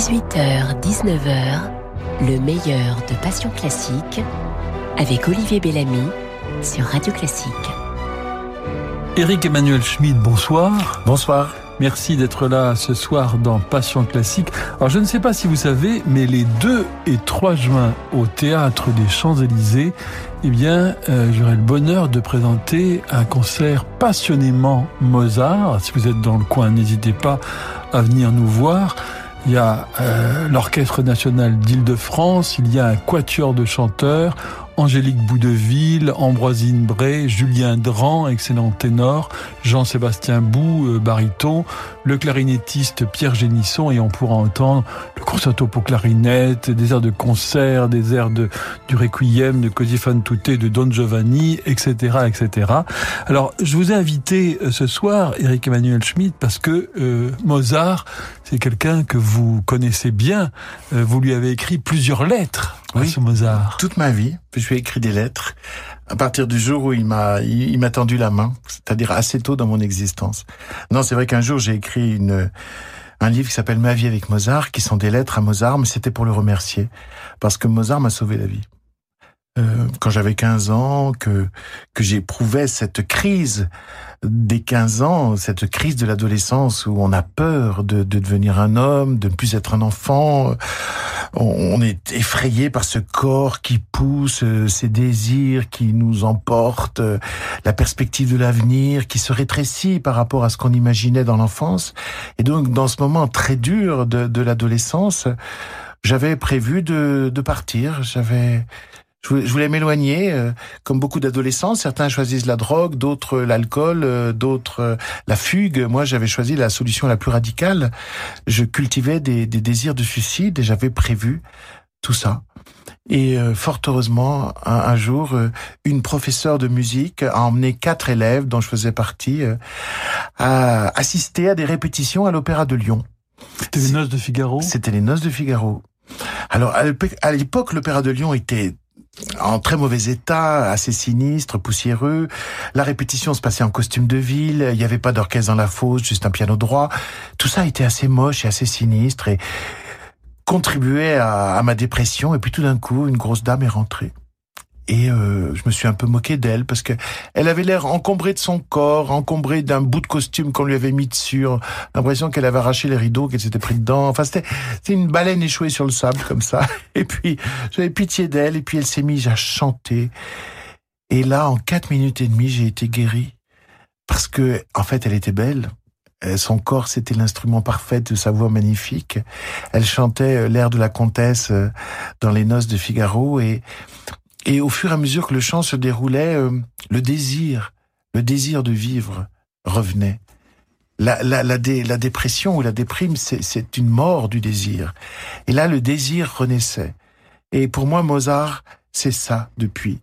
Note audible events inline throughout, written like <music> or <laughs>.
18h, 19h, le meilleur de Passion Classique avec Olivier Bellamy sur Radio Classique. Éric Emmanuel Schmid, bonsoir. Bonsoir. Merci d'être là ce soir dans Passion Classique. Alors je ne sais pas si vous savez, mais les 2 et 3 juin au Théâtre des Champs-Élysées, eh bien, euh, j'aurai le bonheur de présenter un concert passionnément Mozart. Si vous êtes dans le coin, n'hésitez pas à venir nous voir. Il y a euh, l'Orchestre national d'Île-de-France, il y a un quatuor de chanteurs, Angélique Boudeville, Ambroisine Bray, Julien Dran, excellent ténor, Jean-Sébastien Bou, euh, baryton, le clarinettiste Pierre Génisson et on pourra entendre le concerto pour clarinette, des airs de concert, des airs de, du Requiem, de Così fan de Don Giovanni, etc., etc. Alors, je vous ai invité euh, ce soir, Eric Emmanuel Schmidt, parce que euh, Mozart, c'est quelqu'un que vous connaissez bien. vous lui avez écrit plusieurs lettres oui, ce Mozart. Toute ma vie, je lui ai écrit des lettres à partir du jour où il m'a il, m'a tendu la main, c'est-à-dire assez tôt dans mon existence. Non, c'est vrai qu'un jour j'ai écrit une un livre qui s'appelle Ma vie avec Mozart, qui sont des lettres à Mozart, mais c'était pour le remercier parce que Mozart m'a sauvé la vie. Euh, quand j'avais 15 ans, que que j'éprouvais cette crise des 15 ans, cette crise de l'adolescence où on a peur de, de, devenir un homme, de ne plus être un enfant. On, est effrayé par ce corps qui pousse, euh, ces désirs qui nous emportent, euh, la perspective de l'avenir qui se rétrécit par rapport à ce qu'on imaginait dans l'enfance. Et donc, dans ce moment très dur de, de l'adolescence, j'avais prévu de, de partir. J'avais je voulais m'éloigner, euh, comme beaucoup d'adolescents. Certains choisissent la drogue, d'autres l'alcool, euh, d'autres euh, la fugue. Moi, j'avais choisi la solution la plus radicale. Je cultivais des, des désirs de suicide et j'avais prévu tout ça. Et fort heureusement, un, jour, une professeure de musique a emmené quatre élèves, dont je faisais partie, à assister à des répétitions à l'Opéra de Lyon. C'était les Noces de Figaro? C'était les Noces de Figaro. Alors, à l'époque, l'Opéra de Lyon était en très mauvais état, assez sinistre, poussiéreux. La répétition se passait en costume de ville, il n'y avait pas d'orchestre dans la fosse, juste un piano droit. Tout ça était assez moche et assez sinistre et contribuait à, à ma dépression. Et puis tout d'un coup, une grosse dame est rentrée. Et euh, je me suis un peu moqué d'elle parce que elle avait l'air encombrée de son corps, encombrée d'un bout de costume qu'on lui avait mis dessus. L'impression qu'elle avait arraché les rideaux, qu'elle s'était pris dedans. Enfin, c'était une baleine échouée sur le sable comme ça. <laughs> Et puis j'avais pitié d'elle. Et puis elle s'est mise à chanter. Et là, en quatre minutes et demie, j'ai été guéri parce que en fait, elle était belle. Euh, son corps, c'était l'instrument parfait de sa voix magnifique. Elle chantait euh, l'air de la comtesse dans les noces de Figaro et et au fur et à mesure que le chant se déroulait, euh, le désir, le désir de vivre revenait. La, la, la, la dépression ou la déprime, c'est une mort du désir. Et là, le désir renaissait. Et pour moi, Mozart, c'est ça depuis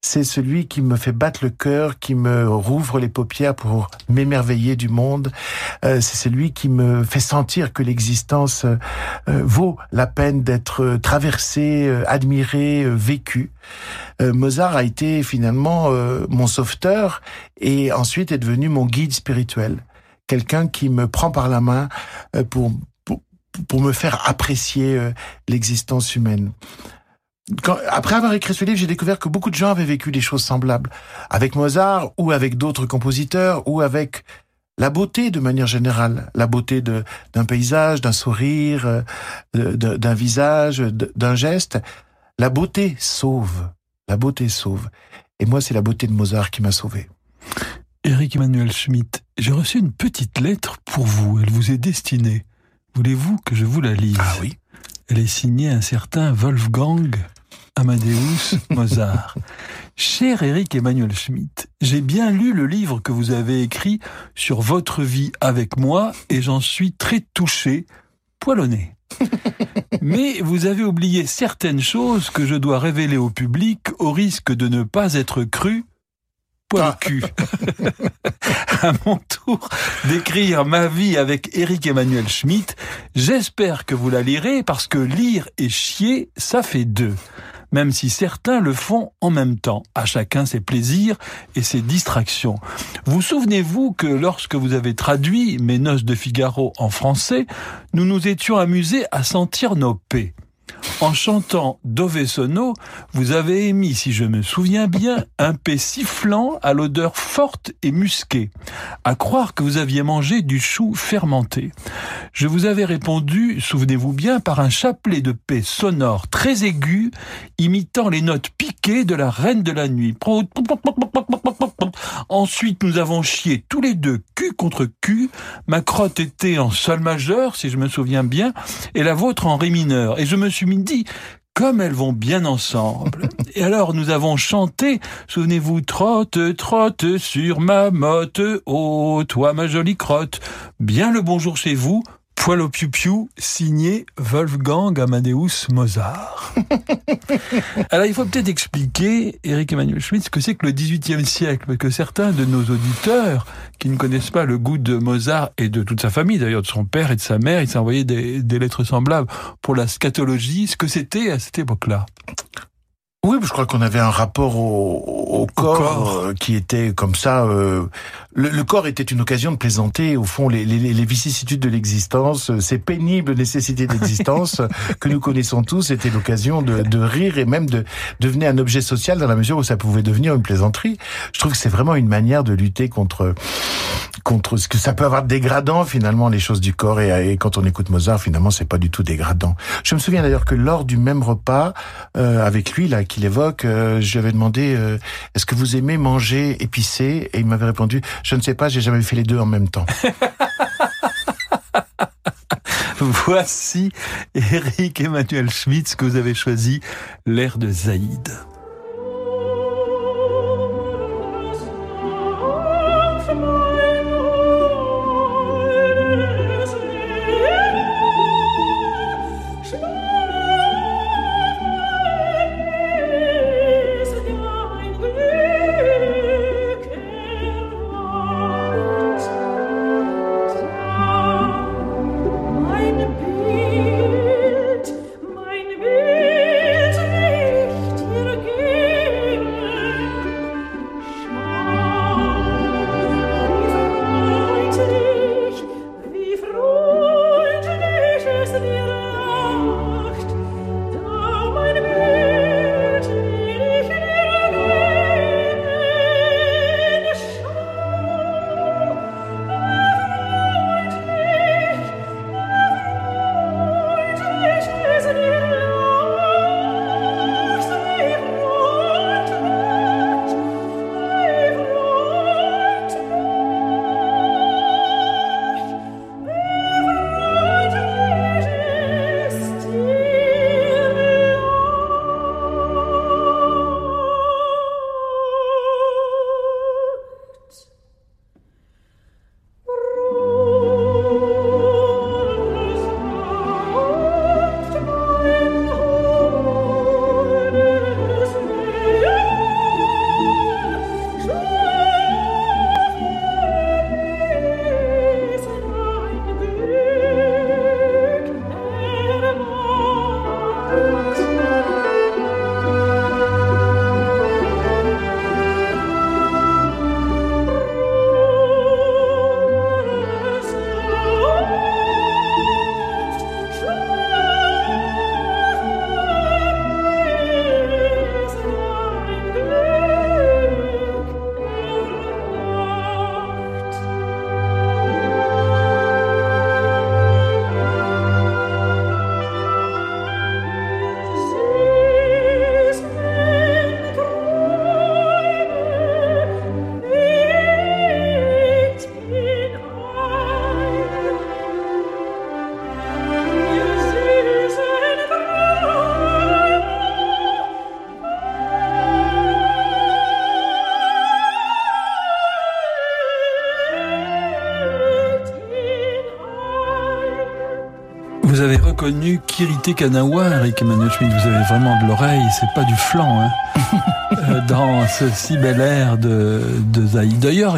c'est celui qui me fait battre le cœur, qui me rouvre les paupières pour m'émerveiller du monde. Euh, c'est celui qui me fait sentir que l'existence euh, vaut la peine d'être traversée, euh, admirée, vécue. Mozart a été finalement mon sauveteur et ensuite est devenu mon guide spirituel. Quelqu'un qui me prend par la main pour, pour, pour me faire apprécier l'existence humaine après avoir écrit ce livre, j'ai découvert que beaucoup de gens avaient vécu des choses semblables avec Mozart ou avec d'autres compositeurs ou avec la beauté de manière générale, la beauté d'un paysage, d'un sourire, euh, d'un visage, d'un geste. La beauté sauve, la beauté sauve. Et moi, c'est la beauté de Mozart qui m'a sauvé. Eric Emmanuel Schmitt, j'ai reçu une petite lettre pour vous. Elle vous est destinée. Voulez-vous que je vous la lise? Ah oui. Elle est signée un certain Wolfgang Amadeus Mozart. Cher Eric Emmanuel Schmitt, j'ai bien lu le livre que vous avez écrit sur votre vie avec moi et j'en suis très touché, poilonné. <laughs> Mais vous avez oublié certaines choses que je dois révéler au public au risque de ne pas être cru poil cul. <laughs> à mon tour d'écrire ma vie avec Eric Emmanuel Schmitt, j'espère que vous la lirez parce que lire et chier, ça fait deux. Même si certains le font en même temps. À chacun ses plaisirs et ses distractions. Vous souvenez-vous que lorsque vous avez traduit Mes noces de Figaro en français, nous nous étions amusés à sentir nos paix. En chantant Dove Sono, vous avez émis, si je me souviens bien, un paix sifflant à l'odeur forte et musquée, à croire que vous aviez mangé du chou fermenté. Je vous avais répondu, souvenez-vous bien, par un chapelet de paix sonore très aigu, imitant les notes piquées de la reine de la nuit. Ensuite, nous avons chié tous les deux cul contre cul. Ma crotte était en sol majeur, si je me souviens bien, et la vôtre en ré mineur. Et je me dit, comme elles vont bien ensemble. <laughs> Et alors nous avons chanté, souvenez-vous, trotte, trotte sur ma motte, oh, toi ma jolie crotte, bien le bonjour chez vous, Poil au piou-piou, signé Wolfgang Amadeus Mozart. <laughs> Alors il faut peut-être expliquer, Eric Emmanuel Schmitt, ce que c'est que le XVIIIe siècle, parce que certains de nos auditeurs qui ne connaissent pas le goût de Mozart et de toute sa famille, d'ailleurs de son père et de sa mère, ils s'envoyaient des, des lettres semblables pour la scatologie, ce que c'était à cette époque-là? Oui, je crois qu'on avait un rapport au, au, corps, corps. euh, qui était comme ça. Euh, le, le, corps était une occasion de plaisanter, au fond, les, les, les vicissitudes de l'existence, euh, ces pénibles nécessités d'existence <laughs> que nous connaissons tous. C'était l'occasion de, de, rire et même de devenir un objet social dans la mesure où ça pouvait devenir une plaisanterie. Je trouve que c'est vraiment une manière de lutter contre contre ce que ça peut avoir de dégradant finalement les choses du corps et, et quand on écoute Mozart finalement c'est pas du tout dégradant. Je me souviens d'ailleurs que lors du même repas euh, avec lui là qu'il évoque, euh, je lui avais demandé euh, est-ce que vous aimez manger épicé? Et il m'avait répondu je ne sais pas, j'ai jamais fait les deux en même temps. <laughs> Voici Eric Emmanuel Schmitz que vous avez choisi l'air de Zaïd. Reconnu Kirite Kanawa, Eric Emmanuel Schmitt. Vous avez vraiment de l'oreille, c'est pas du flanc, hein. <laughs> Euh, dans ce si bel air de, de Zaïd. D'ailleurs,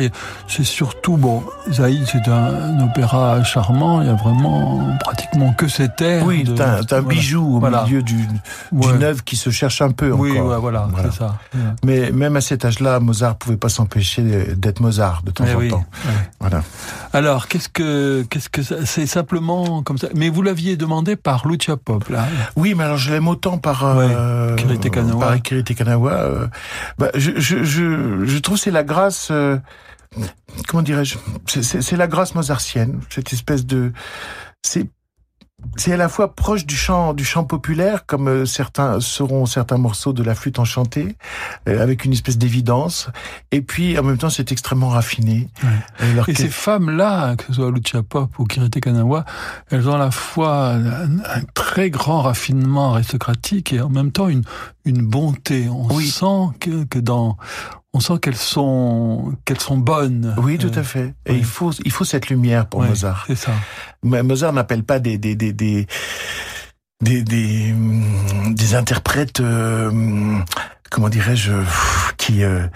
c'est surtout, bon, Zaïd, c'est un, opéra charmant, il y a vraiment pratiquement que cet air. Oui, c'est un, bijou au milieu d'une œuvre qui se cherche un peu oui, encore. voilà, c'est ça. Mais même à cet âge-là, Mozart pouvait pas s'empêcher d'être Mozart de temps eh en temps. Alors, qu'est-ce que, qu'est-ce que c'est simplement comme ça Mais vous l'aviez demandé par Lucia Pop, là. Oui, mais alors je l'aime autant par, euh, Kirite Kanawa. Par Kirite Kanawa. Euh, bah, je, je, je, je, trouve c'est la grâce. Euh, comment dirais-je C'est la grâce mozartienne, cette espèce de. C'est c'est à la fois proche du chant du chant populaire comme euh, certains seront certains morceaux de la flûte enchantée euh, avec une espèce d'évidence et puis en même temps c'est extrêmement raffiné. Et, ces femmes là que ce soit Lucia Pop ou Kirite Kanawa elles ont à la fois un, très grand raffinement aristocratique et en même temps une une bonté. On sent que, que dans on sent qu'elles sont qu'elles sont bonnes. Oui, tout à fait. Et il faut il faut cette lumière pour Mozart. C'est ça. Mozart n'appelle pas des des des des des, des, des interprètes euh, comment dirais-je qui euh,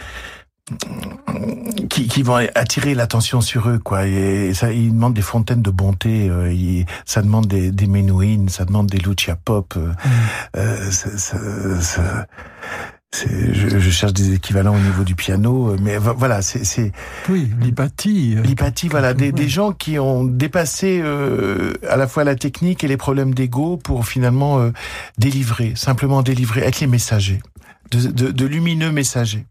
qui, qui, vont attirer l'attention sur eux, quoi. Et ça, ils demandent des fontaines de bonté. Euh, ça demande des, des Menuhin, ça demande des Lucia Pop. Euh, mm. euh ça, ça, je, je, cherche des équivalents au niveau du piano, euh, mais voilà, c'est oui l'hypathie, euh, l'hypathie, voilà, des, des, gens qui ont dépassé euh, à la fois la technique et les problèmes d'ego pour finalement euh, délivrer, simplement délivrer, être les messagers, de, de, de lumineux messagers.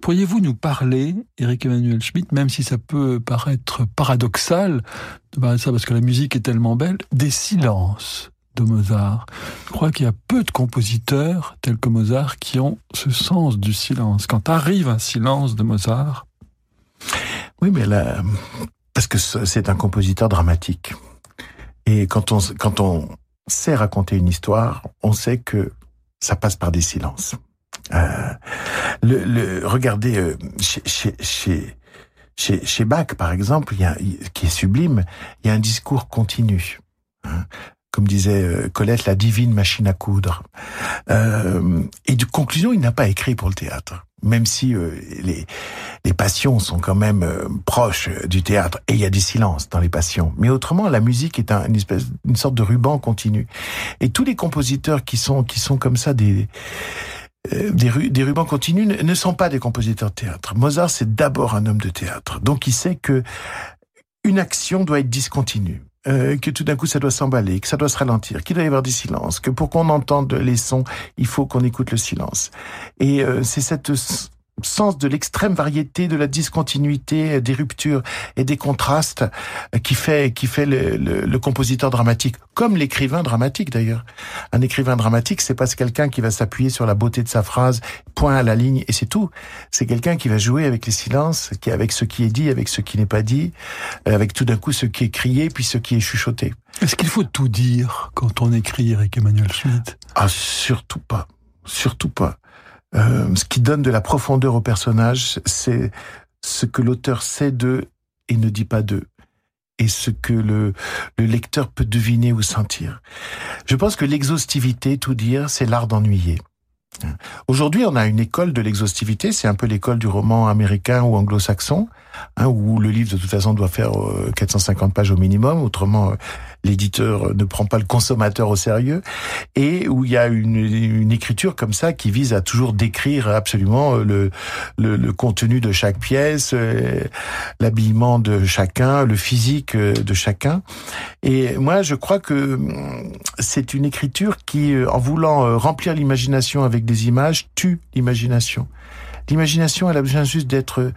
Pourriez-vous nous parler, Eric Emmanuel Schmitt, même si ça peut paraître paradoxal de parler de ça parce que la musique est tellement belle, des silences? De Mozart. Je crois qu'il y a peu de compositeurs tels que Mozart qui ont ce sens du silence. Quand arrive un silence de Mozart. Oui, mais là, parce que c'est un compositeur dramatique. Et quand on, quand on sait raconter une histoire, on sait que ça passe par des silences. Euh, regardez, euh, chez, chez, chez, Bach, par exemple, qui est sublime, il y a un discours continu. Hein comme disait euh, Colette, la divine machine à coudre. Euh, et de conclusion, il n'a pas écrit pour le théâtre, même si euh, les, les passions sont quand même euh, proches du théâtre, et il y a des silences dans les passions. Mais autrement, la musique est un, une espèce, une sorte de ruban continu. Et tous les compositeurs qui sont qui sont comme ça des des, des rubans continus ne sont pas des compositeurs de théâtre. Mozart, c'est d'abord un homme de théâtre. Donc il sait que une action doit être discontinue. Euh, que tout d'un coup ça doit s'emballer, que ça doit se ralentir, qu'il doit y avoir du silence, que pour qu'on entende les sons, il faut qu'on écoute le silence. Et euh, c'est cette sens de l'extrême variété, de la discontinuité, des ruptures et des contrastes qui fait qui fait le, le, compositeur dramatique, comme l'écrivain dramatique d'ailleurs. Un écrivain dramatique, c'est pas quelqu'un qui va s'appuyer sur la beauté de sa phrase, point à la ligne et c'est tout. C'est quelqu'un qui va jouer avec les silences, qui avec ce qui est dit, avec ce qui n'est pas dit, euh, avec tout d'un coup ce qui est crié puis ce qui est chuchoté. Est-ce qu'il faut tout dire quand on écrit Eric Emmanuel Schmitt? Ah surtout pas, surtout pas. Euh, ce qui donne de la profondeur au personnage, c'est ce que l'auteur sait d'eux et ne dit pas d'eux et ce que le, le, lecteur peut deviner ou sentir. Je pense que l'exhaustivité, tout dire, c'est l'art d'ennuyer. Aujourd'hui, on a une école de l'exhaustivité, c'est un peu l'école du roman américain ou anglo-saxon, hein, où le livre de toute façon doit faire 450 euh, pages au minimum, autrement euh, l'éditeur ne prend pas le consommateur au sérieux, et où il y a une, une écriture comme ça qui vise à toujours décrire absolument le, le, le contenu de chaque pièce, euh, l'habillement de chacun, le physique de chacun. Et moi, je crois que hum, c'est une écriture qui, en voulant remplir l'imagination avec des images, tue l'imagination. L'imagination, elle a besoin juste d'être euh,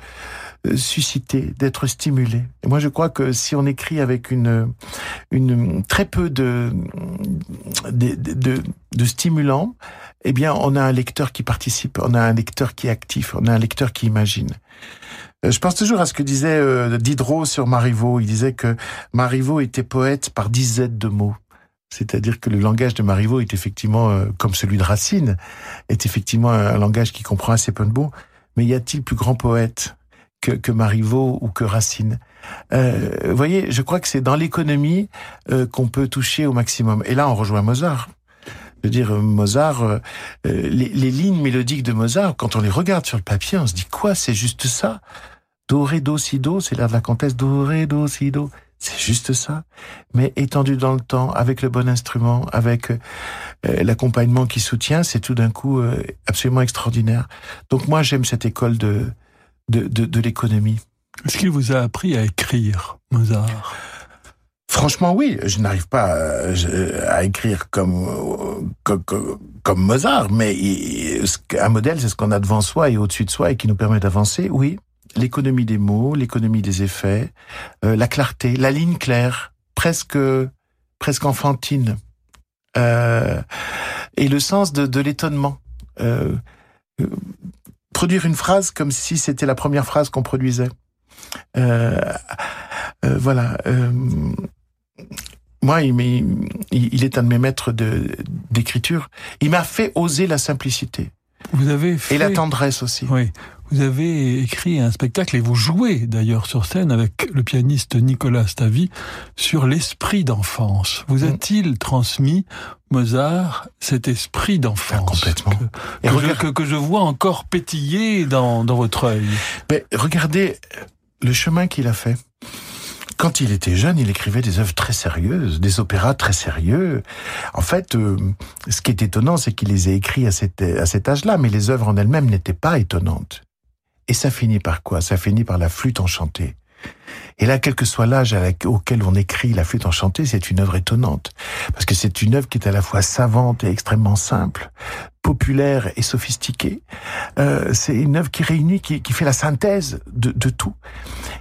suscité, d'être stimulé. Et moi, je crois que si on écrit avec une, une très peu de, de, de, de stimulants, eh bien, on a un lecteur qui participe, on a un lecteur qui est actif, on a un lecteur qui imagine. Euh, je pense toujours à ce que disait euh, Diderot sur Marivaux. Il disait que Marivaux était poète par dizaines de mots. C'est-à-dire que le langage de Marivaux est effectivement, comme celui de Racine, est effectivement un langage qui comprend assez peu de mots. Mais y a-t-il plus grand poète que, que Marivaux ou que Racine. Euh, vous voyez, je crois que c'est dans l'économie euh, qu'on peut toucher au maximum. Et là, on rejoint Mozart. Je veux dire, Mozart, euh, les, les, lignes mélodiques de Mozart, quand on les regarde sur le papier, on se dit quoi C'est juste ça? Do, ré, do, si, do, c'est l'air de la comtesse. Do, ré, do, si, do. C'est juste ça, mais étendu dans le temps, avec le bon instrument, avec euh, l'accompagnement qui soutient, c'est tout d'un coup euh, absolument extraordinaire. Donc moi, j'aime cette école de, de, de, de l'économie. Est-ce qu'il vous a appris à écrire, Mozart? Franchement, oui. Je n'arrive pas à, à écrire comme, comme, comme Mozart, mais un modèle, c'est ce qu'on a devant soi et au-dessus de soi et qui nous permet d'avancer, oui l'économie des mots, l'économie des effets, euh, la clarté, la ligne claire, presque presque enfantine, euh, et le sens de, de l'étonnement. Euh, euh produire une phrase comme si c'était la première phrase qu'on produisait. Euh, voilà. moi, il, il, est un de mes maîtres d'écriture. Il m'a fait oser la simplicité. Vous avez fait... Et la tendresse aussi. Oui. Vous avez écrit un spectacle et vous jouez d'ailleurs sur scène avec le pianiste Nicolas Stavi sur l'esprit d'enfance. Vous mm. a-t-il transmis Mozart cet esprit d'enfance ah, Complètement. Que, que, je, que, que, je, vois encore pétiller dans, dans votre œil? Mais regardez le chemin qu'il a fait. Quand il était jeune, il écrivait des œuvres très sérieuses, des opéras très sérieux. En fait, euh, ce qui est étonnant, c'est qu'il les a écrits à à cet âge-là, mais les œuvres en elles-mêmes n'étaient pas étonnantes. Et ça finit par quoi? Ça finit par la flûte enchantée. Et là, quel que soit l'âge auquel on écrit la flûte enchantée, c'est une œuvre étonnante. Parce que c'est une œuvre qui est à la fois savante et extrêmement simple, populaire et sophistiquée. Euh, c'est une œuvre qui réunit, qui, qui fait la synthèse de, de tout.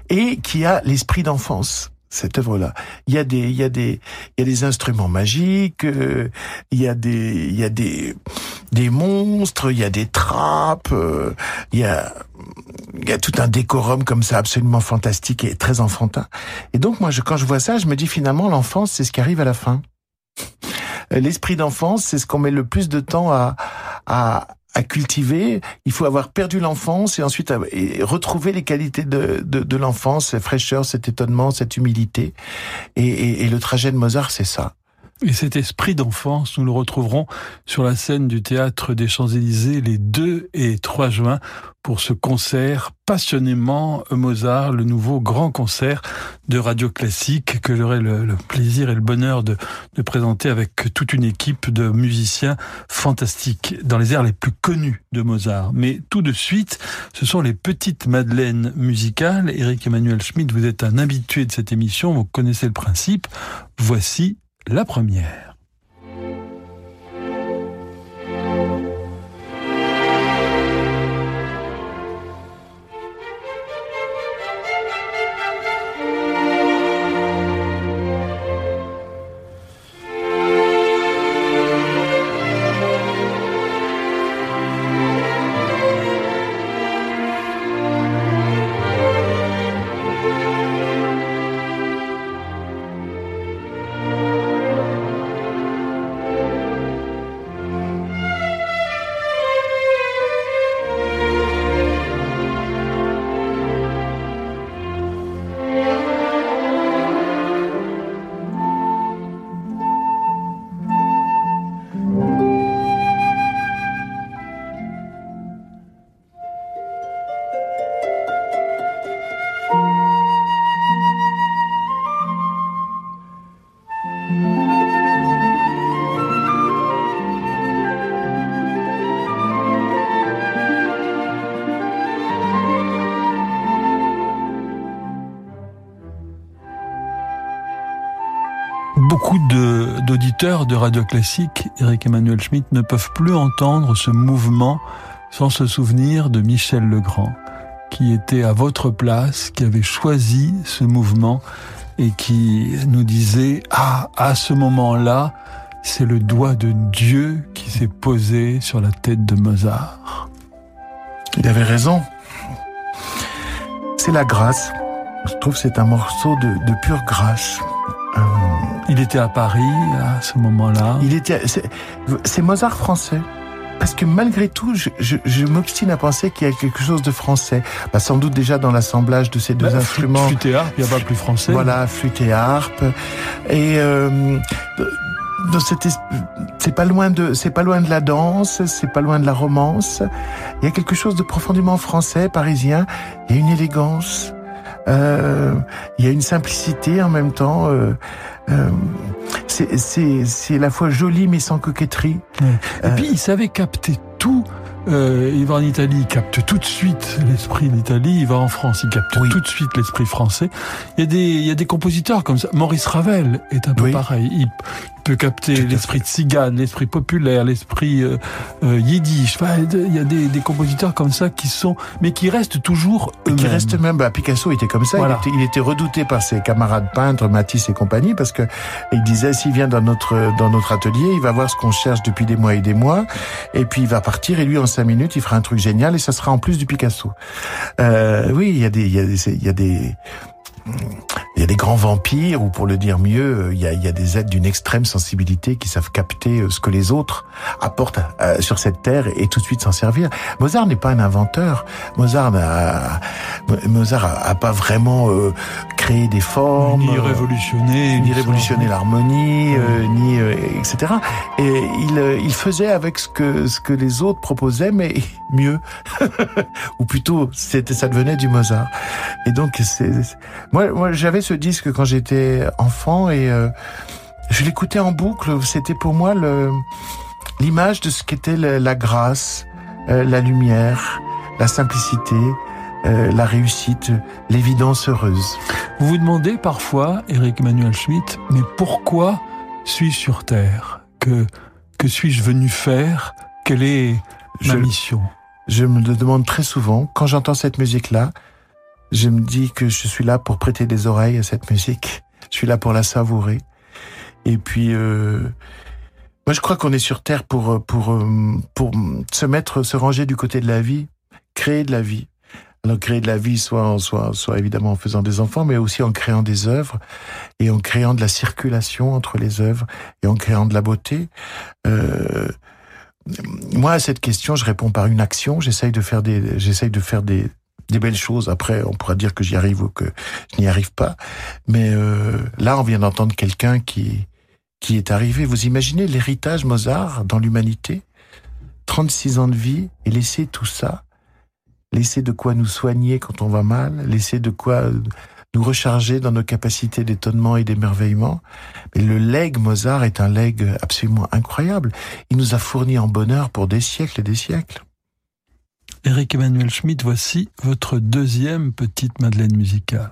Et qui a l'esprit d'enfance cette œuvre-là. Il y a des, il y a des, il y a des instruments magiques, euh, il y a des, il y a des, des monstres, il y a des trappes, euh, il y a, il y a tout un décorum comme ça absolument fantastique et très enfantin. Et donc moi, je, quand je vois ça, je me dis finalement l'enfance, c'est ce qui arrive à la fin. L'esprit d'enfance, c'est ce qu'on met le plus de temps à, à, à cultiver, il faut avoir perdu l'enfance et ensuite retrouver les qualités de, de, l'enfance, cette fraîcheur, cet étonnement, cette humilité. Et, et le trajet de Mozart, c'est ça. Et cet esprit d'enfance, nous le retrouverons sur la scène du théâtre des Champs-Élysées les 2 et 3 juin pour ce concert passionnément Mozart, le nouveau grand concert de radio classique que j'aurai le, plaisir et le bonheur de, de, présenter avec toute une équipe de musiciens fantastiques dans les airs les plus connus de Mozart. Mais tout de suite, ce sont les petites madeleines musicales. Eric Emmanuel Schmidt, vous êtes un habitué de cette émission, vous connaissez le principe. Voici la première. Radio classique, Eric Emmanuel Schmitt, ne peuvent plus entendre ce mouvement sans se souvenir de Michel Legrand, qui était à votre place, qui avait choisi ce mouvement et qui nous disait ah à ce moment-là c'est le doigt de Dieu qui s'est posé sur la tête de Mozart. Il avait raison. C'est la grâce. Je trouve c'est un morceau de pure grâce. Euh, il était à Paris à ce moment-là. Il était. C'est Mozart français. parce que malgré tout, je, je, je m'obstine à penser qu'il y a quelque chose de français. Bah, sans doute déjà dans l'assemblage de ces deux Bah, instruments. Flûte et harpe, il n'y a pas plus français. Voilà, flûte et harpe. Et euh, dans cette es- c'est pas loin de c'est pas loin de la danse, c'est pas loin de la romance. Il y a quelque chose de profondément français, parisien. Il y a une élégance. Euh, il y a une simplicité en même temps. Euh, euh, c'est c'est c'est à la fois joli mais sans coquetterie. Et puis, il savait capter tout. Euh, il va en Italie, il capte tout de suite l'esprit d'Italie. Il va en France, il capte Oui. tout de suite l'esprit français. Il y a des, il y a des compositeurs comme ça. Maurice Ravel est un peu Oui. pareil. Il, il peut capter l'esprit de Cigane, l'esprit populaire, l'esprit euh, euh, yiddish. Enfin, il y a des, des compositeurs comme ça qui sont, mais qui restent toujours Et qui eux-mêmes. reste même, bah, Picasso était comme ça. Voilà. Il, était, il était redouté par ses camarades peintres, Matisse et compagnie, parce que il disait s'il vient dans notre dans notre atelier, il va voir ce qu'on cherche depuis des mois et des mois, et puis il va partir et lui en cinq minutes, il fera un truc génial et ça sera en plus du Picasso. Euh, oui, il y a des il y a des il y a des il y a des grands vampires, ou pour le dire mieux, il y a, il y a des êtres d'une extrême sensibilité qui savent capter euh, ce que les autres apportent euh, sur cette terre et tout de suite s'en servir. Mozart n'est pas un inventeur. Mozart n'a Mozart a, a pas vraiment euh, créé des formes, ni euh, révolutionner, ni révolutionner l'harmonie, euh, ni euh, etc. Et il euh, il faisait avec ce que ce que les autres proposaient, mais <laughs> mieux, <laughs> ou plutôt c'était ça devenait du Mozart. Et donc c'est- moi moi j'avais ce disque quand j'étais enfant et euh, je l'écoutais en boucle. C'était pour moi le l'image de ce qu'était la, la grâce, euh, la lumière, la simplicité. euh, la réussite, l'évidence heureuse. Vous vous demandez parfois, Eric Emmanuel Schmitt, mais pourquoi suis-je sur Terre? Que, que suis-je venu faire? Quelle est ma Je- mission? Je me le demande très souvent. Quand j'entends cette musique-là, je me dis que je suis là pour prêter des oreilles à cette musique. Je suis là pour la savourer. Et puis, euh, moi, je crois qu'on est sur Terre pour pour euh, pour se mettre, se ranger du côté de la vie, créer de la vie. Alors créer de la vie, soit soit soit évidemment en faisant des enfants, mais aussi en créant des œuvres et en créant de la circulation entre les œuvres et en créant de la beauté. Euh, moi, à cette question, je réponds par une action. J'essaye de faire des, j'essaye de faire des, des belles choses. Après, on pourra dire que j'y arrive ou que je n'y arrive pas. Mais euh, là, on vient d'entendre quelqu'un qui, qui est arrivé. Vous imaginez l'héritage Mozart dans l'humanité? 36 ans de vie et laisser tout ça, laisser de quoi nous soigner quand on va mal, laisser de quoi nous recharger dans nos capacités d'étonnement et d'émerveillement. Mais le legs Mozart est un legs absolument incroyable. Il nous a fourni en bonheur pour des siècles et des siècles. Eric Emmanuel Schmitt, voici votre deuxième petite Madeleine musicale.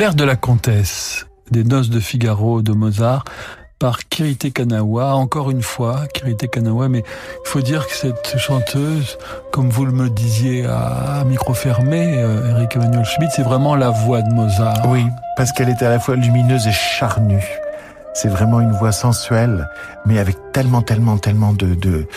L'air de la comtesse des noces de Figaro de Mozart par Kirite Kanawa, encore une fois, Kirite Kanawa, mais il faut dire que cette chanteuse, comme vous le me disiez à, micro fermé, euh, Eric Emmanuel Schmidt, c'est vraiment la voix de Mozart. Oui, parce qu'elle est à la fois lumineuse et charnue. C'est vraiment une voix sensuelle, mais avec tellement, tellement, tellement de, de,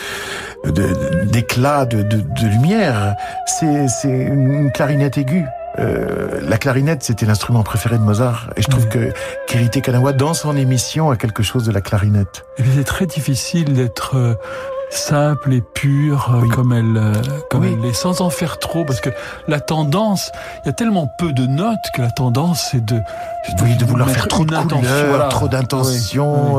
d'éclat, de, de, de, lumière. C'est, c'est une clarinette aiguë. Euh, la clarinette, c'était l'instrument préféré de Mozart. Et je trouve que Kirite Kanawa, dans son émission, a quelque chose de la clarinette. C'est très difficile d'être euh, simple et pure euh, comme elle euh, comme elle est sans en faire trop parce que la tendance il y a tellement peu de notes que la tendance c'est de oui, de vouloir faire trop de couleurs, trop d'intention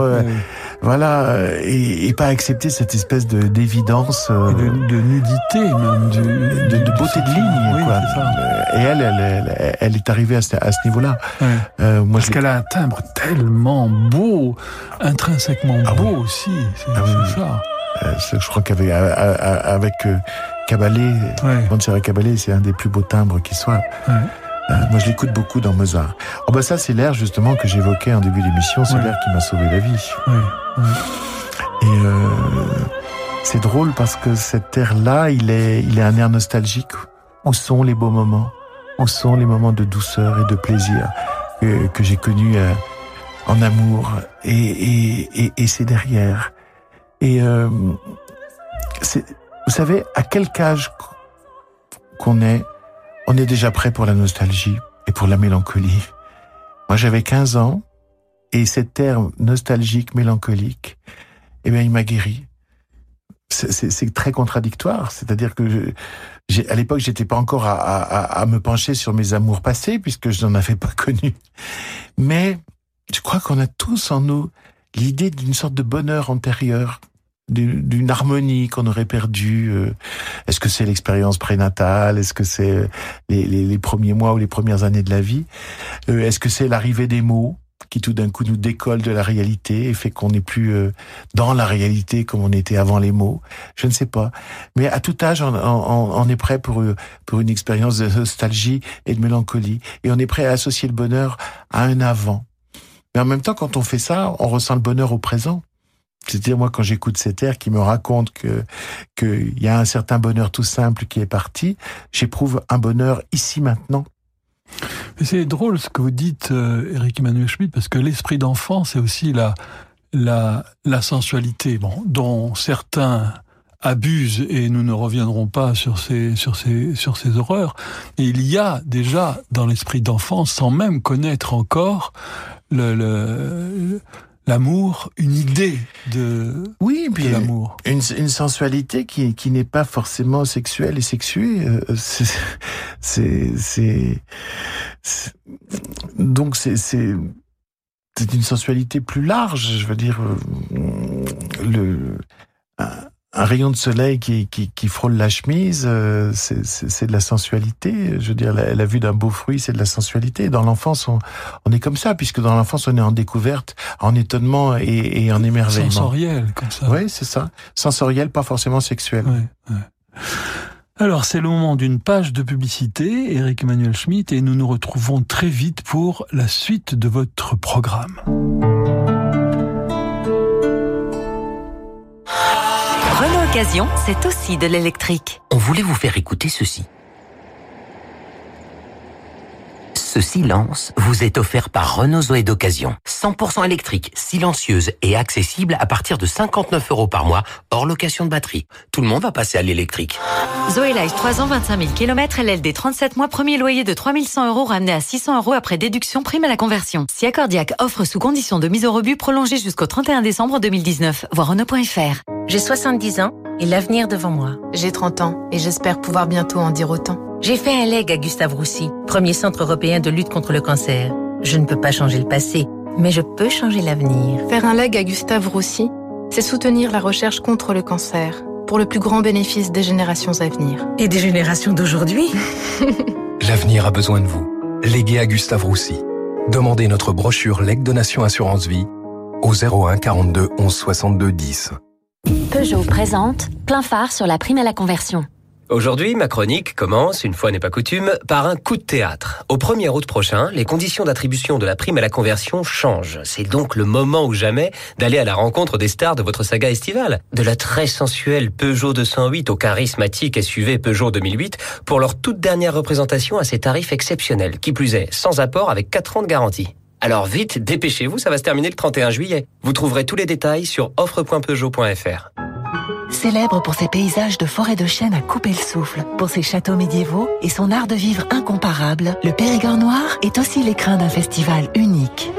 voilà et, et, pas accepter cette espèce de d'évidence de, de, nudité même de, de, beauté de ligne quoi. et elle, elle, elle elle est arrivée à ce, à ce niveau-là euh, moi parce qu'elle a un timbre tellement beau intrinsèquement ah beau aussi c'est ah ça euh, je crois qu'avec avec euh, Cabalet, ouais. Cabalet, c'est un des plus beaux timbres qui soit. Ouais. Euh, moi, je l'écoute beaucoup dans Mozart. Oh bah ça, c'est l'air justement que j'évoquais en début d'émission. C'est l'air qui m'a sauvé la vie. Et euh, c'est drôle parce que cet air-là, il est, il est un air nostalgique. Où sont les beaux moments? Où sont les moments de douceur et de plaisir que, que j'ai connus euh, en amour Et, et, et, et c'est derrière. Et euh, vous savez, à quel âge qu'on est, on est déjà prêt pour la nostalgie et pour la mélancolie. Moi, j'avais 15 ans et cet terme nostalgique, mélancolique, eh bien, il m'a guéri. C'est très contradictoire. C'est-à-dire que je, à l'époque, j'étais pas encore à, à, me pencher sur mes amours passés puisque je n'en avais pas connu. Mais je crois qu'on a tous en nous l'idée d'une sorte de bonheur antérieur d'une harmonie qu'on aurait perdue. Euh, est-ce que c'est l'expérience prénatale Est-ce que c'est les, les, les, premiers mois ou les premières années de la vie euh, Est-ce que c'est l'arrivée des mots qui tout d'un coup nous décolle de la réalité et fait qu'on n'est plus euh, dans la réalité comme on était avant les mots? Je ne sais pas. Mais à tout âge, on, on, on est prêt pour, pour une expérience de nostalgie et de mélancolie. Et on est prêt à associer le bonheur à un avant. Mais en même temps, quand on fait ça, on ressent le bonheur au présent. C'est-à-dire moi quand j'écoute cet air qui me raconte que qu'il y a un certain bonheur tout simple qui est parti, j'éprouve un bonheur ici maintenant. Mais c'est drôle ce que vous dites, euh, Eric Emmanuel Schmitt, parce que l'esprit d'enfant, c'est aussi la, la, la sensualité, bon, dont certains abusent et nous ne reviendrons pas sur ces sur ces sur ces horreurs. Et il y a déjà dans l'esprit d'enfant, sans même connaître encore le, le l'amour, une idée de, oui, puis l'amour. Une, une, sensualité qui, qui n'est pas forcément sexuelle et sexuée. Euh, <laughs> c'est, c'est, donc c'est, c'est, c'est une sensualité plus large. Je veux dire, euh, le, un rayon de soleil qui, qui, qui frôle la chemise, euh, c'est de la sensualité. Je veux dire, la, la vue d'un beau fruit, c'est de la sensualité. Dans l'enfance, on, on, est comme ça, puisque dans l'enfance, on est en découverte, en étonnement et, et en émerveillement. Sensoriel, comme ça. Oui, c'est ça. Sensoriel, pas forcément sexuel. Ouais, ouais. Alors, c'est le moment d'une page de publicité, Eric Emmanuel Schmitt, et nous nous retrouvons très vite pour la suite de votre programme. C'est aussi de l'électrique. On voulait vous faire écouter ceci? Ce silence vous est offert par Renault Zoé d'occasion. 100% électrique, silencieuse et accessible à partir de 59 euros par mois, hors location de batterie. Tout le monde va passer à l'électrique. Zoé Life, 3 ans, 25 000 km, LLD 37 mois, premier loyer de 3100 euros ramené à 600 euros après déduction prime à la conversion. Si Accordiac offre sous condition de mise au rebut prolongée jusqu'au 31 décembre 2019. Voir Renault.fr. J'ai 70 ans et l'avenir devant moi. J'ai 30 ans et j'espère pouvoir bientôt en dire autant. J'ai fait un leg à Gustave Roussy, premier centre européen de lutte contre le cancer. Je ne peux pas changer le passé, mais je peux changer l'avenir. Faire un leg à Gustave Roussy, c'est soutenir la recherche contre le cancer, pour le plus grand bénéfice des générations à venir. Et des générations d'aujourd'hui <laughs> L'avenir a besoin de vous. Léguez à Gustave Roussy. Demandez notre brochure Leg Donation Assurance Vie au 01 42 11 62 10. Peugeot présente plein phare sur la prime à la conversion. Aujourd'hui, ma chronique commence, une fois n'est pas coutume, par un coup de théâtre. Au 1er août prochain, les conditions d'attribution de la prime à la conversion changent. C'est donc le moment ou jamais d'aller à la rencontre des stars de votre saga estivale. De la très sensuelle Peugeot 208 au charismatique SUV Peugeot 2008 pour leur toute dernière représentation à ces tarifs exceptionnels. Qui plus est, sans apport avec 4 ans de garantie. Alors vite, dépêchez-vous, ça va se terminer le 31 juillet. Vous trouverez tous les détails sur offre.peugeot.fr. Célèbre pour ses paysages de forêt de chêne à couper le souffle, pour ses châteaux médiévaux et son art de vivre incomparable, le Périgord noir est aussi l'écrin d'un festival unique.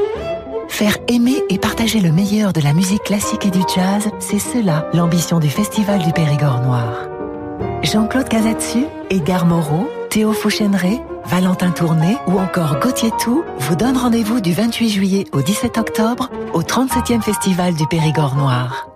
Faire aimer et partager le meilleur de la musique classique et du jazz, c'est cela l'ambition du Festival du Périgord noir. Jean-Claude Casatsu, Edgar Moreau, Théo Fouchenré, Valentin Tourné ou encore Gauthier Tout vous donnent rendez-vous du 28 juillet au 17 octobre au 37e Festival du Périgord noir.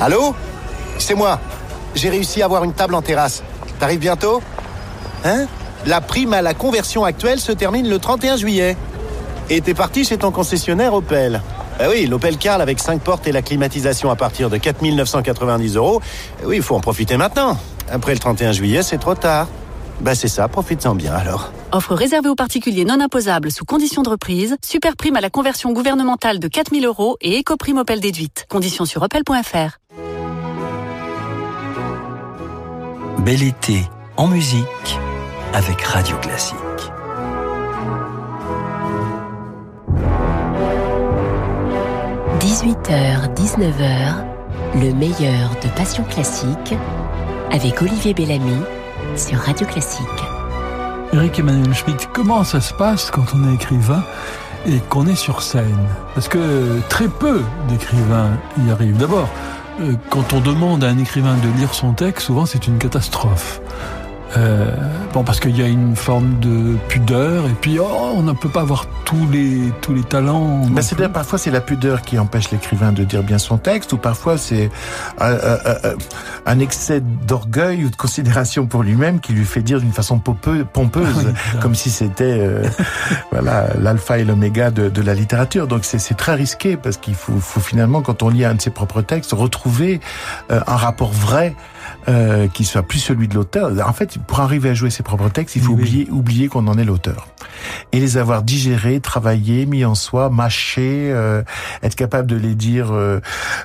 Allô? C'est moi. J'ai réussi à avoir une table en terrasse. T'arrives bientôt? Hein? La prime à la conversion actuelle se termine le 31 juillet. Et t'es parti chez ton concessionnaire Opel. Ah oui, l'Opel Carl avec 5 portes et la climatisation à partir de 4990 euros. Oui, il faut en profiter maintenant. Après le 31 juillet, c'est trop tard. Bah c'est ça, profites-en bien alors. Offre réservée aux particuliers non imposables sous conditions de reprise, super prime à la conversion gouvernementale de 4000 euros et éco-prime Opel déduite. Conditions sur opel.fr. Bel été en musique avec Radio Classique. – 18h, 19h, le meilleur de Passion Classique avec Olivier Bellamy sur Radio Classique. Eric Emmanuel Schmitt, comment ça se passe quand on est écrivain et qu'on est sur scène? Parce que très peu d'écrivains y arrivent. D'abord, euh, quand on demande à un écrivain de lire son texte, souvent c'est une catastrophe. Euh, bon, parce qu'il y a une forme de pudeur, et puis oh, on ne peut pas avoir tous les tous les talents. Ben c'est parfois c'est la pudeur qui empêche l'écrivain de dire bien son texte, ou parfois c'est euh, euh, un excès d'orgueil ou de considération pour lui-même qui lui fait dire d'une façon pompeuse, pompeuse comme si c'était <laughs> voilà l'alpha et l'oméga de, de, la littérature. Donc c'est très risqué parce qu'il faut, faut, finalement, quand on lit un de ses propres textes, retrouver un rapport vrai euh, qui soit plus celui de l'auteur. En fait, pour arriver à jouer ses propres textes, il faut oui, oublier, oublier qu'on en est l'auteur. Et les avoir digérés, travaillés, mis en soi, mâchés, euh, être capable de les dire euh,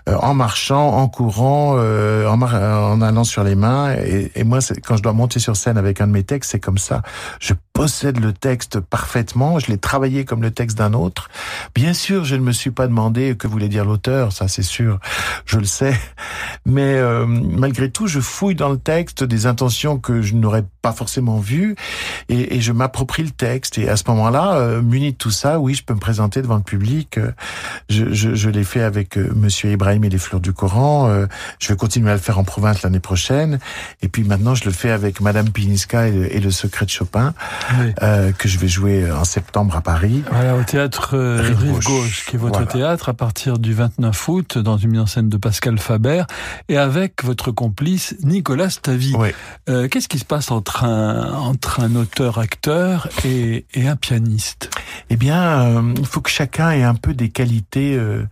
en marchant, en courant, euh, en, en, allant sur les mains. Et, et moi, quand je dois monter sur scène avec un de mes textes, c'est comme ça. Je possède le texte parfaitement, je l'ai travaillé comme le texte d'un autre. Bien sûr, je ne me suis pas demandé que voulait dire l'auteur, ça c'est sûr, je le sais. Mais euh, malgré tout, je fouille dans le texte des intentions que je n'aurais pas forcément vues et, et je m'approprie le texte. Et à ce moment-là, euh, muni de tout ça, oui, je peux me présenter devant le public. Je, je, je l'ai fait avec euh, Monsieur Ibrahim et les fleurs du Coran. Euh, je vais continuer à le faire en province l'année prochaine. Et puis maintenant, je le fais avec Madame Piniska et le, et le secret de Chopin oui. euh, que je vais jouer en septembre à Paris. Voilà, au théâtre euh, Rive, Rive Gauche, Gauche, qui est votre voilà. théâtre, à partir du 29 août, dans une mise en scène de Pascal Faber, et avec votre complice Nicolas Stavi. Oui. Euh, Qu'est-ce qui se passe entre un, entre un auteur-acteur et, et, un pianiste Eh bien, euh, il faut que chacun ait un peu des qualités euh,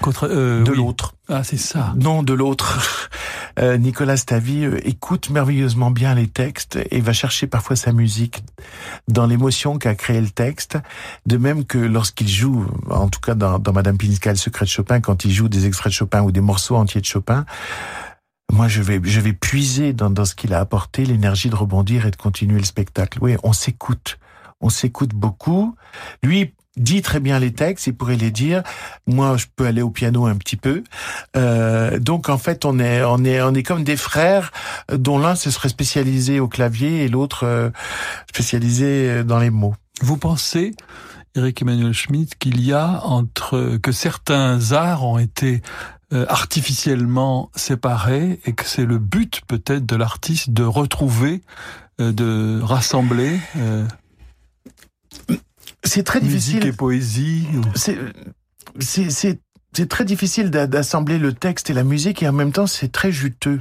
Contre, de oui. l'autre. Ah, c'est ça. Non, de l'autre. <laughs> Euh, Nicolas Stavi euh, écoute merveilleusement bien les textes et va chercher parfois sa musique dans l'émotion qu'a créé le texte. De même que lorsqu'il joue, en tout cas dans, dans Madame Pinska, le secret de Chopin, quand il joue des extraits de Chopin ou des morceaux entiers de Chopin, moi, je vais, je vais puiser dans, dans ce qu'il a apporté l'énergie de rebondir et de continuer le spectacle. Oui, on s'écoute. On s'écoute beaucoup. Lui, dit très bien les textes, il pourrait les dire. Moi, je peux aller au piano un petit peu. Euh, donc, en fait, on est, on est, on est comme des frères dont l'un se serait spécialisé au clavier et l'autre euh, spécialisé dans les mots. Vous pensez, Eric Emmanuel Schmitt, qu'il y a entre que certains arts ont été euh, artificiellement séparés et que c'est le but peut-être de l'artiste de retrouver, euh, de rassembler. Euh, c'est très difficile. Musique et poésie. C'est c'est très difficile d'assembler le texte et la musique et en même temps c'est très juteux.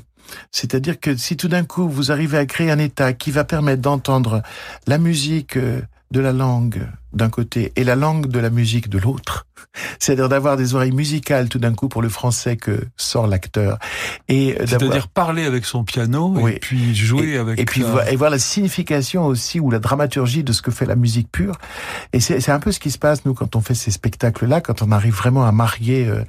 C'est-à-dire que si tout d'un coup vous arrivez à créer un état qui va permettre d'entendre la musique de la langue d'un côté et la langue de la musique de l'autre, <laughs> c'est-à-dire d'avoir des oreilles musicales tout d'un coup pour le français que sort l'acteur. Et c'est-à-dire parler avec son piano et puis jouer avec. Et puis et voir la signification aussi ou la dramaturgie de ce que fait la musique pure. Et c'est un peu ce qui se passe nous quand on fait ces spectacles-là, quand on arrive vraiment à marier euh,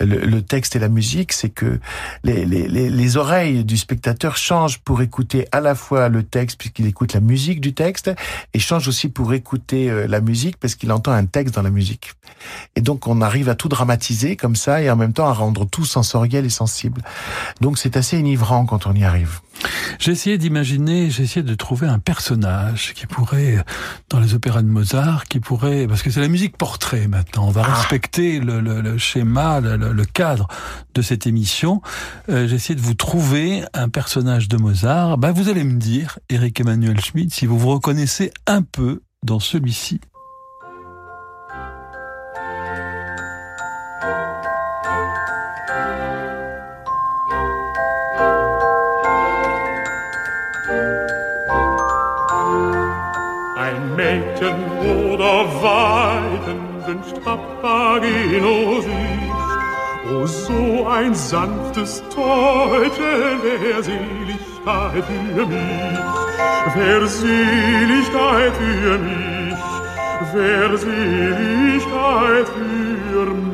le, texte et la musique, c'est que les, les, les, les, oreilles du spectateur changent pour écouter à la fois le texte puisqu'il écoute la musique du texte et changent aussi pour écouter euh, la musique parce qu'il entend un texte dans la musique. Et donc on arrive à tout dramatiser comme ça et en même temps à rendre tout sensoriel et sensible. Donc c'est assez enivrant quand on y arrive. J'ai essayé d'imaginer, j'ai essayé de trouver un personnage qui pourrait, dans les opéras de Mozart, qui pourrait, parce que c'est la musique portrait maintenant, on va ah. respecter le, le, le schéma, le, le, cadre de cette émission. Euh, j'ai essayé de vous trouver un personnage de Mozart. Ben, vous allez me dire, Eric Emmanuel Schmidt, si vous vous reconnaissez un peu dans celui-ci. Weiden wünscht Papageno sich. O, so ein sanftes Täubchen der Seligkeit für mich, wer Seligkeit für mich, wer Seligkeit für mich.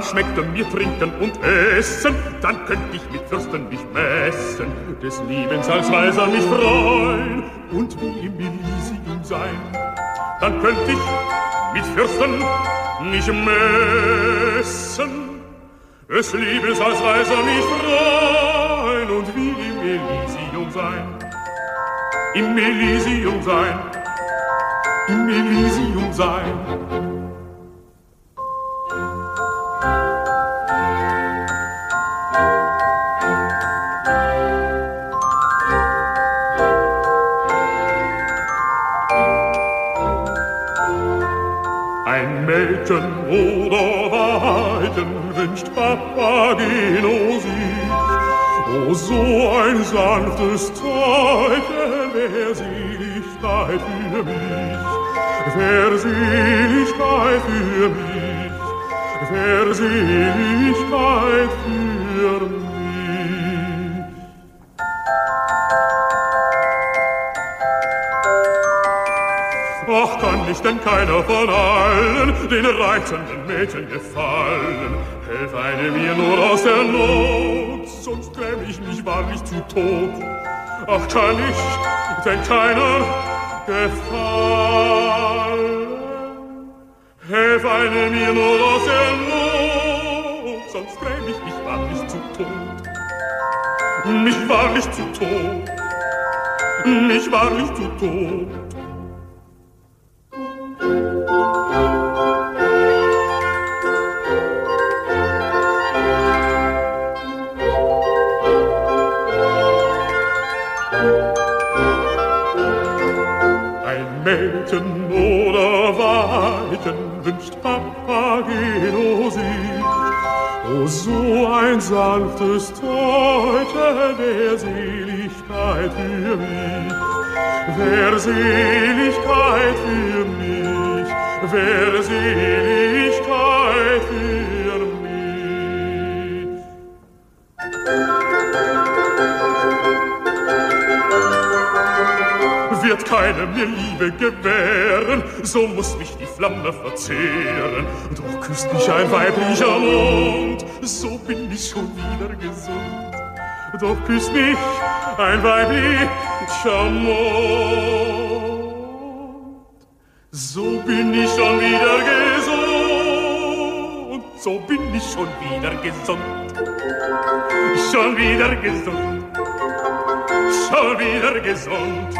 Dann schmeckte mir Trinken und Essen, dann könnt ich mit Fürsten mich messen, des Liebens als Weiser mich freuen und wie im Elysium sein. Dann könnt ich mit Fürsten mich messen, des Liebens als Weiser mich freuen und wie im Elysium sein. Im Elysium sein, im Elysium sein. Oder Weiden wünscht Papageno sich. O, so ein sanftes Zeichen der Seligkeit für mich, der Seligkeit für mich, der Seligkeit für mich. Ich denn keiner von allen den reizenden Mädchen gefallen? Helf eine mir nur aus der Not, sonst gräm ich mich wahrlich zu Tod. Ach, kann ich denn keiner gefallen? Helf eine mir nur aus der Not, sonst gräm ich mich wahrlich zu Tod. Mich wahrlich zu Tod, mich wahrlich zu Tod. Mädchen oder Weibchen wünscht Papageno sich. O so ein sanftes Täuschen der Seligkeit für mich, der Seligkeit für mich wer Seligkeit für mich. Wird keine mir Liebe gewähren, so muss mich die Flamme verzehren. Doch küsst mich ein weiblicher Mund, so bin ich schon wieder gesund. Doch küsst mich ein weiblicher Mund, so bin ich schon wieder gesund. So bin ich schon wieder gesund. Schon wieder gesund. Schon wieder gesund.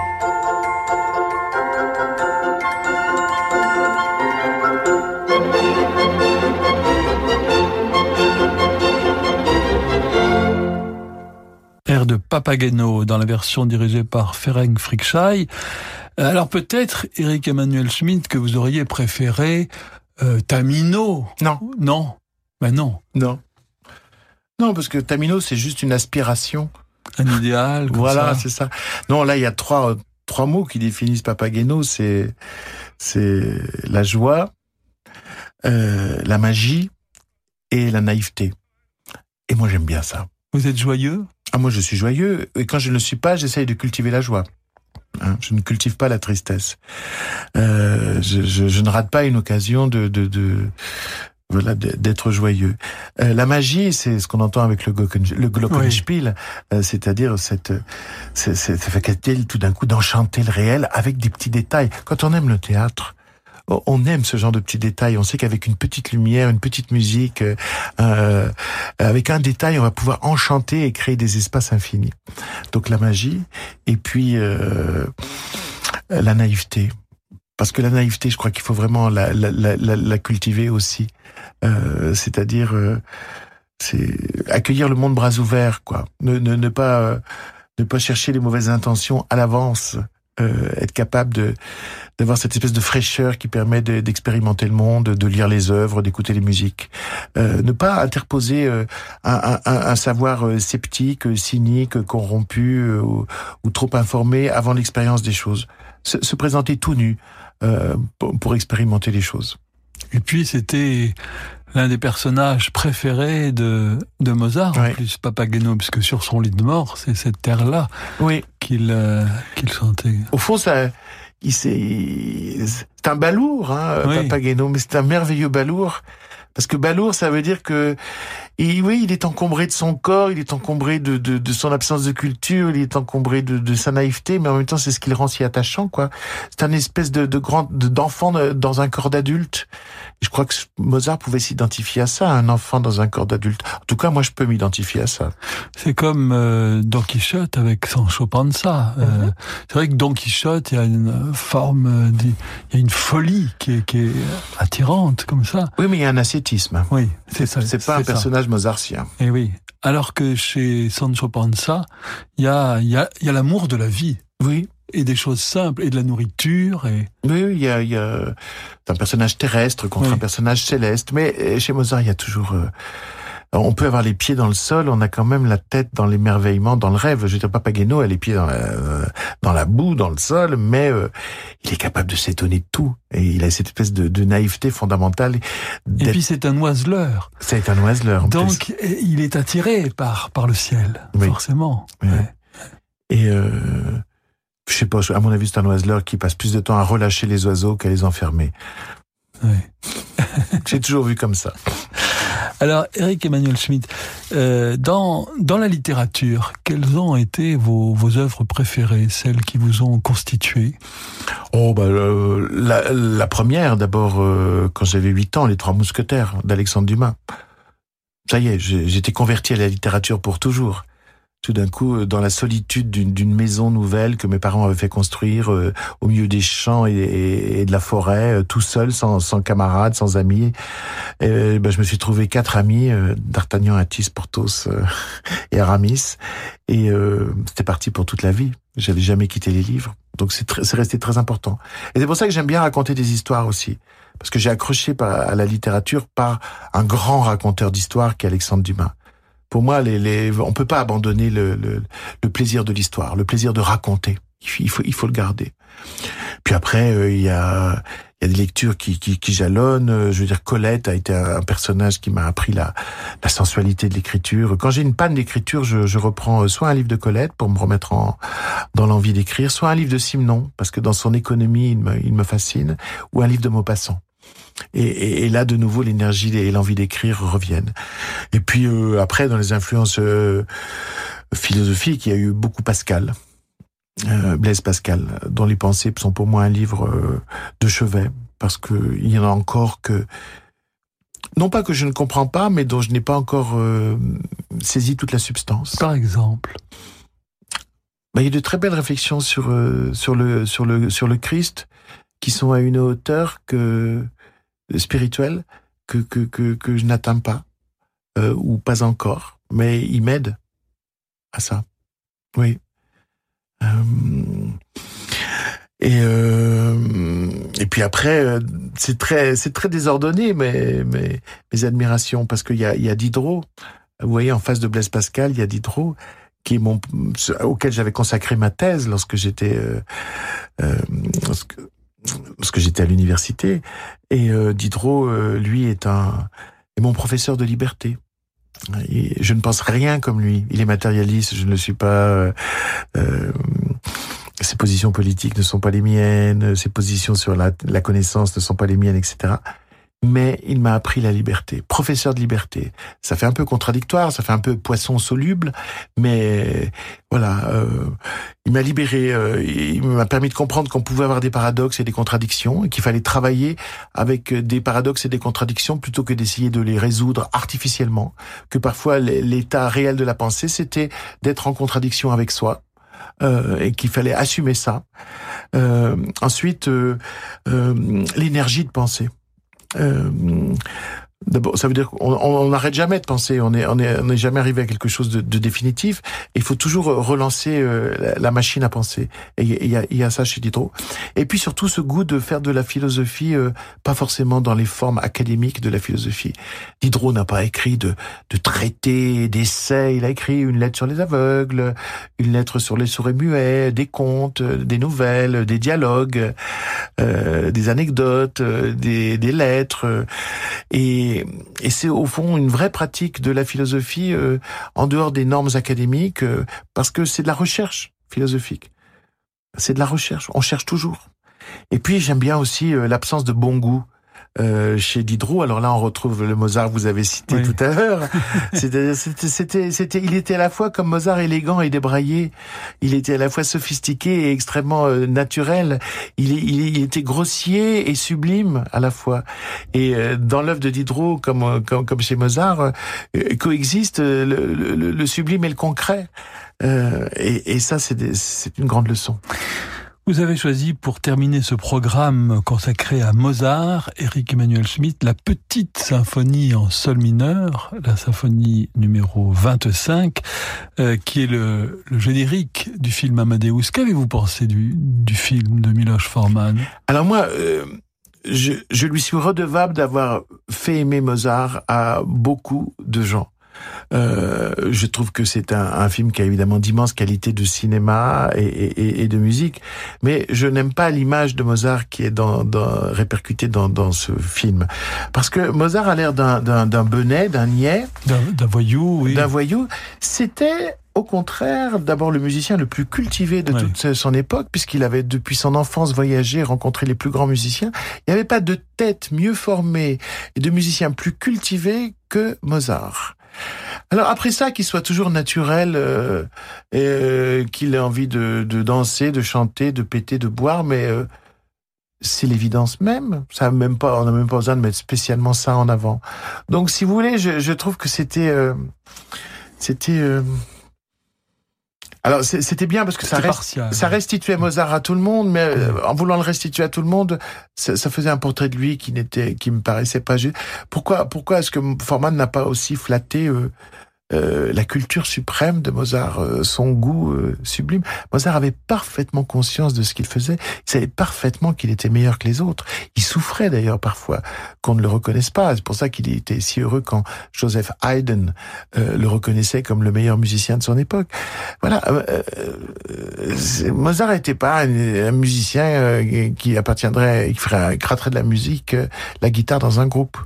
De Papageno dans la version dirigée par Ferenc Frickschei. Alors peut-être, Eric Emmanuel Schmidt, que vous auriez préféré euh, Tamino. Non. Non. Ben non. Non. Non, parce que Tamino, c'est juste une aspiration. Un idéal. Comme voilà, c'est ça. Non, là, il y a trois, trois mots qui définissent Papageno. C'est, c'est la joie, euh, la magie et la naïveté. Et moi, j'aime bien ça. Vous êtes joyeux? Ah, moi, je suis joyeux. Et quand je ne le suis pas, j'essaye de cultiver la joie. Hein, je ne cultive pas la tristesse. Euh, je, je, je, ne rate pas une occasion de, de, de voilà d'être joyeux. Euh, la magie, c'est ce qu'on entend avec le, le Glockenspiel, oui. euh, c'est-à-dire cette, cette, cette faculté tout d'un coup d'enchanter le réel avec des petits détails. Quand on aime le théâtre, on aime ce genre de petits détails. On sait qu'avec une petite lumière, une petite musique, euh, avec un détail, on va pouvoir enchanter et créer des espaces infinis. Donc la magie et puis euh, la naïveté. Parce que la naïveté, je crois qu'il faut vraiment la, la, la, la cultiver aussi. Euh, C'est-à-dire, c'est accueillir le monde bras ouverts, quoi. Ne, ne, ne pas ne pas chercher les mauvaises intentions à l'avance. Euh, être capable de d'avoir cette espèce de fraîcheur qui permet d'expérimenter de, le monde, de lire les œuvres, d'écouter les musiques. Euh, ne pas interposer euh, un, savoir sceptique, cynique, corrompu ou, trop informé avant l'expérience des choses. Se, se, présenter tout nu pour expérimenter les choses. Et puis c'était l'un des personnages préférés de, de Mozart, oui. en plus, Papageno, puisque sur son lit de mort, c'est cette terre-là oui. qu'il euh, qu'il sentait. Au fond, ça, il c'est un balourd, hein, oui. Papageno, mais c'est un merveilleux balourd. Parce que balourd, ça veut dire que, et oui, il est encombré de son corps, il est encombré de, de, de son absence de culture, il est encombré de, de sa naïveté, mais en même temps, c'est ce qui le rend si attachant, quoi. C'est un espèce de, de grand, d'enfant dans un corps d'adulte. Je crois que Mozart pouvait s'identifier à ça, un enfant dans un corps d'adulte. En tout cas, moi, je peux m'identifier à ça. C'est comme euh, Don Quichotte avec Sancho Panza. Mm -hmm. euh, c'est vrai que Don Quichotte, il y a une forme, il y a une folie qui est, qui est attirante, comme ça. Oui, mais il y a un ascétisme. Oui, c'est ça. C'est pas un personnage. Mozartien. Et oui. Alors que chez Sancho Panza, il y a, y a, y a l'amour de la vie. Oui et des choses simples et de la nourriture et oui il y a, y a un personnage terrestre contre oui. un personnage céleste mais chez Mozart il y a toujours euh, on peut avoir les pieds dans le sol, on a quand même la tête dans l'émerveillement, dans le rêve. Je veux dire, Papageno a les pieds dans la, dans la boue, dans le sol, mais euh, il est capable de s'étonner de tout. Et il a cette espèce de, de naïveté fondamentale. Et puis c'est un oiseleur. C'est un oiseleur. Donc plus. il est attiré par par le ciel, oui. forcément. Oui. Ouais. Et euh, je sais pas, à mon avis, c'est un oiseleur qui passe plus de temps à relâcher les oiseaux qu'à les enfermer. Oui. <laughs> J'ai toujours vu comme ça. Alors, Eric Emmanuel Schmitt, euh, dans, dans la littérature, quelles ont été vos, vos œuvres préférées, celles qui vous ont constitué? Oh, bah, euh, la, la, première, d'abord, euh, quand j'avais 8 ans, Les Trois Mousquetaires d'Alexandre Dumas. Ça y est, j'étais converti à la littérature pour toujours tout d'un coup dans la solitude d'une maison nouvelle que mes parents avaient fait construire euh, au milieu des champs et, et, et de la forêt, euh, tout seul, sans, sans camarades, sans amis. Et, ben, je me suis trouvé quatre amis, euh, D'Artagnan, Athis, Porthos <laughs> et Aramis. Et c'était parti pour toute la vie. J'avais jamais quitté les livres. Donc c'est resté très important. Et c'est pour ça que j'aime bien raconter des histoires aussi. Parce que j'ai accroché à la littérature par un grand raconteur d'histoire qui est Alexandre Dumas pour moi, les, les, on peut pas abandonner le, le, le plaisir de l'histoire, le plaisir de raconter. Il faut, il faut le garder. Puis après, euh, il y a, y a des lectures qui, qui, qui jalonnent. Je veux dire, Colette a été un personnage qui m'a appris la, la sensualité de l'écriture. Quand j'ai une panne d'écriture, je, je reprends soit un livre de Colette pour me remettre en, dans l'envie d'écrire, soit un livre de Simon parce que dans son économie, il me, il me fascine, ou un livre de Maupassant. Et, et, et, là, de nouveau, l'énergie et l'envie d'écrire reviennent. Et puis euh, après, dans les influences euh, philosophiques, il y a eu beaucoup Pascal, euh, Blaise Pascal, dont les pensées sont pour moi un livre euh, de chevet, parce que il y en a encore que non pas que je ne comprends pas, mais dont je n'ai pas encore euh, saisi toute la substance. Par exemple. Ben, il y a de très belles réflexions sur sur le sur le sur le Christ qui sont à une hauteur que spirituel que, que, que, que je n'atteins pas, euh, ou pas encore, mais il m'aide à ça. Oui. Euh, et euh, et puis après, c'est très désordonné, mais mes admirations parce qu'il y a y a Diderot. Vous voyez, en face de Blaise Pascal, il y a Diderot qui est mon auquel j'avais consacré ma thèse lorsque j'étais lorsque j'étais à l'université. Et euh, Diderot, euh, lui, est un est mon professeur de liberté. Et je ne pense rien comme lui. Il est matérialiste, je ne le suis pas. Euh, euh, ses positions politiques ne sont pas les miennes, ses positions sur la, la connaissance ne sont pas les miennes, etc. Mais il m'a appris la liberté, professeur de liberté. Ça fait un peu contradictoire, ça fait un peu poisson soluble, mais voilà, euh, il m'a libéré, euh, il m'a permis de comprendre qu'on pouvait avoir des paradoxes et des contradictions, et qu'il fallait travailler avec des paradoxes et des contradictions plutôt que d'essayer de les résoudre artificiellement. Que parfois l'état réel de la pensée, c'était d'être en contradiction avec soi, euh, et qu'il fallait assumer ça. Euh, ensuite, euh, euh l'énergie de penser. Euh, D'abord, ça veut dire qu'on n'arrête jamais de penser. On est, on est, on n'est jamais arrivé à quelque chose de, de définitif. il faut toujours relancer euh, la, machine à penser. Et il y a, y a ça chez Diderot. Et puis surtout ce goût de faire de la philosophie, euh, pas forcément dans les formes académiques de la philosophie. Diderot n'a pas écrit de, de traités, d'essais. Il a écrit une lettre sur les aveugles, une lettre sur les sourds et muets, des contes, des nouvelles, des dialogues, euh, des anecdotes, des, des lettres. Et et, c'est au fond une vraie pratique de la philosophie euh, en dehors des normes académiques, euh, parce que c'est de la recherche philosophique. C'est de la recherche, on cherche toujours. Et puis j'aime bien aussi euh, l'absence de bon goût. Euh, chez Diderot. Alors là, on retrouve le Mozart que vous avez cité oui. tout à l'heure. <laughs> c'était, c'était, c'était, il était à la fois comme Mozart élégant et débraillé. Il était à la fois sophistiqué et extrêmement euh, naturel. Il, il, il, était grossier et sublime à la fois. Et euh, dans l'œuvre de Diderot, comme, comme, comme chez Mozart, euh, coexiste le, le, le, sublime et le concret. Et, et, ça, c'est, c'est une grande leçon. Vous avez choisi pour terminer ce programme consacré à Mozart, Eric Emmanuel Schmitt, la petite symphonie en sol mineur, la symphonie numéro 25, euh, qui est le, le, générique du film Amadeus. Qu'avez-vous pensé du, du, film de Miloš Forman? Alors moi, euh, je, je lui suis redevable d'avoir fait aimer Mozart à beaucoup de gens. Euh, je trouve que c'est un, un, film qui a évidemment d'immenses qualités de cinéma et, et, et, de musique, mais je n'aime pas l'image de Mozart qui est dans, dans, répercutée dans, dans ce film. Parce que Mozart a l'air d'un benet, d'un niais. D'un voyou, oui. D'un voyou. C'était au contraire, d'abord le musicien le plus cultivé de toute son époque, puisqu'il avait depuis son enfance voyagé, rencontré les plus grands musiciens. Il n'y avait pas de tête mieux formée et de musicien plus cultivé que Mozart. Alors après ça, qu'il soit toujours naturel, euh, euh, qu'il ait envie de, danser, de chanter, de péter, de boire, mais euh, c'est l'évidence même. Ça même pas, on n'a même pas besoin de mettre spécialement ça en avant. Donc, si vous voulez, je, je trouve que c'était, c'était. Alors c'était bien parce que ça, rest, ça restituait Mozart à tout le monde, mais euh, en voulant le restituer à tout le monde, ça, ça faisait un portrait de lui qui n'était, qui me paraissait pas juste. Pourquoi, pourquoi est-ce que Forman n'a pas aussi flatté euh, euh, la culture suprême de Mozart, euh, son goût euh, sublime. Mozart avait parfaitement conscience de ce qu'il faisait. Il savait parfaitement qu'il était meilleur que les autres. Il souffrait d'ailleurs parfois qu'on ne le reconnaisse pas. C'est pour ça qu'il était si heureux quand Joseph Haydn euh, le reconnaissait comme le meilleur musicien de son époque. Voilà. Euh, Mozart n'était pas un, musicien qui appartiendrait, qui ferait, gratterait de la musique, la guitare dans un groupe.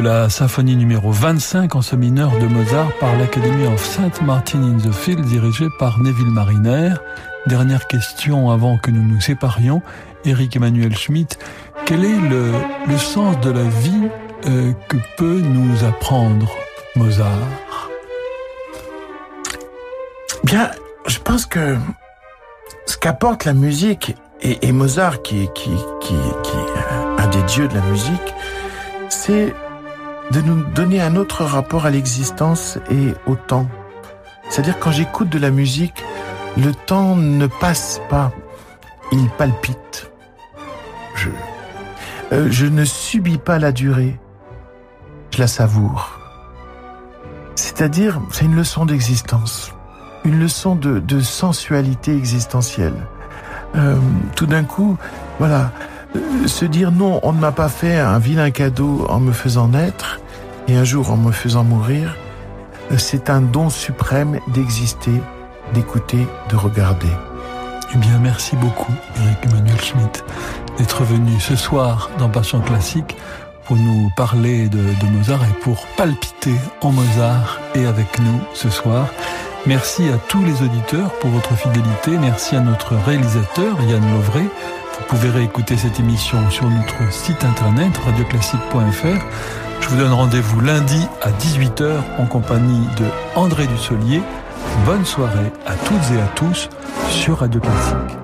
La symphonie numéro 25 en ce mineur de Mozart par l'Academy of St. Martin in the Field dirigée par Neville Mariner. Dernière question avant que nous nous séparions. Eric Emmanuel Schmitt, quel est le, le sens de la vie euh, que peut nous apprendre Mozart? Bien, je pense que ce qu'apporte la musique et, et Mozart qui, qui, qui, qui est un des dieux de la musique, c'est de nous donner un autre rapport à l'existence et au temps. C'est-à-dire quand j'écoute de la musique, le temps ne passe pas, il palpite. Je, euh, je ne subis pas la durée, je la savoure. C'est-à-dire, c'est une leçon d'existence, une leçon de, de sensualité existentielle. Euh, tout d'un coup, voilà, se dire non, on ne m'a pas fait un vilain cadeau en me faisant naître et un jour en me faisant mourir, euh, c'est un don suprême d'exister, d'écouter, de regarder. Eh bien, merci beaucoup, Eric Emmanuel Schmitt, d'être venu ce soir dans Passion Classique pour nous parler de, de, Mozart et pour palpiter en Mozart et avec nous ce soir. Merci à tous les auditeurs pour votre fidélité. Merci à notre réalisateur, Yann Lovray. Vous pouvez réécouter cette émission sur notre site internet radioclassique.fr. Je vous donne rendez-vous lundi à 18h en compagnie de André Dussolier. Bonne soirée à toutes et à tous sur Radio Classique.